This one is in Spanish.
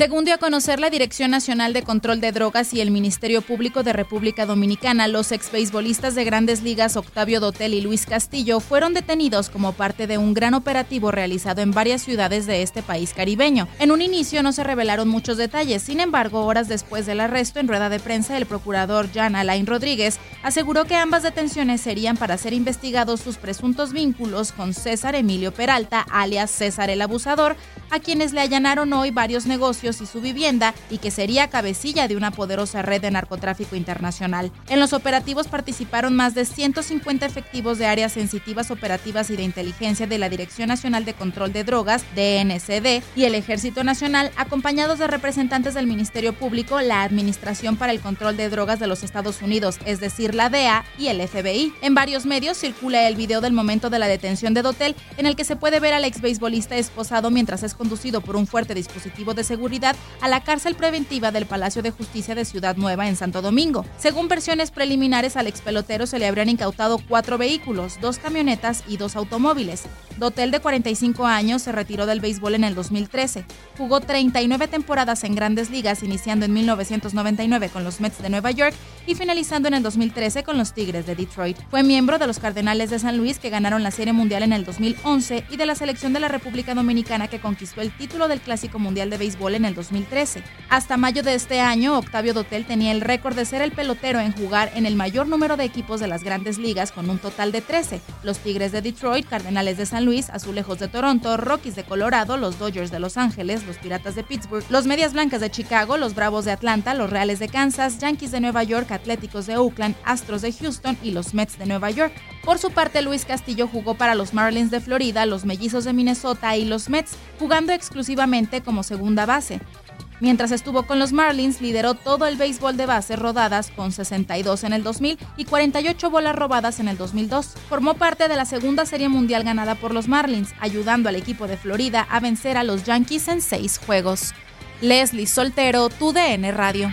Según dio a conocer la Dirección Nacional de Control de Drogas y el Ministerio Público de República Dominicana, los exbeisbolistas de grandes ligas Octavio Dotel y Luis Castillo fueron detenidos como parte de un gran operativo realizado en varias ciudades de este país caribeño. En un inicio no se revelaron muchos detalles, sin embargo, horas después del arresto, en rueda de prensa, el procurador Jan Alain Rodríguez aseguró que ambas detenciones serían para ser investigados sus presuntos vínculos con César Emilio Peralta, alias César el Abusador, a quienes le allanaron hoy varios negocios y su vivienda y que sería cabecilla de una poderosa red de narcotráfico internacional. En los operativos participaron más de 150 efectivos de áreas sensitivas operativas y de inteligencia de la Dirección Nacional de Control de Drogas, DNCD, y el Ejército Nacional, acompañados de representantes del Ministerio Público, la Administración para el Control de Drogas de los Estados Unidos, es decir, la DEA, y el FBI. En varios medios circula el video del momento de la detención de Dotel, en el que se puede ver al ex beisbolista esposado mientras es conducido por un fuerte dispositivo de seguridad a la cárcel preventiva del Palacio de Justicia de Ciudad Nueva en Santo Domingo. Según versiones preliminares, al ex pelotero se le habrían incautado cuatro vehículos, dos camionetas y dos automóviles. Dotel, de 45 años, se retiró del béisbol en el 2013. Jugó 39 temporadas en grandes ligas, iniciando en 1999 con los Mets de Nueva York y finalizando en el 2013 con los Tigres de Detroit. Fue miembro de los Cardenales de San Luis que ganaron la Serie Mundial en el 2011 y de la selección de la República Dominicana que conquistó el título del Clásico Mundial de Béisbol en el 2013. Hasta mayo de este año, Octavio Dotel tenía el récord de ser el pelotero en jugar en el mayor número de equipos de las grandes ligas con un total de 13. Los Tigres de Detroit, Cardenales de San Luis, Azulejos de Toronto, Rockies de Colorado, los Dodgers de Los Ángeles, los Piratas de Pittsburgh, los Medias Blancas de Chicago, los Bravos de Atlanta, los Reales de Kansas, Yankees de Nueva York, Atléticos de Oakland, Astros de Houston y los Mets de Nueva York. Por su parte, Luis Castillo jugó para los Marlins de Florida, los Mellizos de Minnesota y los Mets, jugando exclusivamente como segunda base. Mientras estuvo con los Marlins, lideró todo el béisbol de bases rodadas con 62 en el 2000 y 48 bolas robadas en el 2002. Formó parte de la segunda serie mundial ganada por los Marlins, ayudando al equipo de Florida a vencer a los Yankees en seis juegos. Leslie Soltero, tu DN Radio.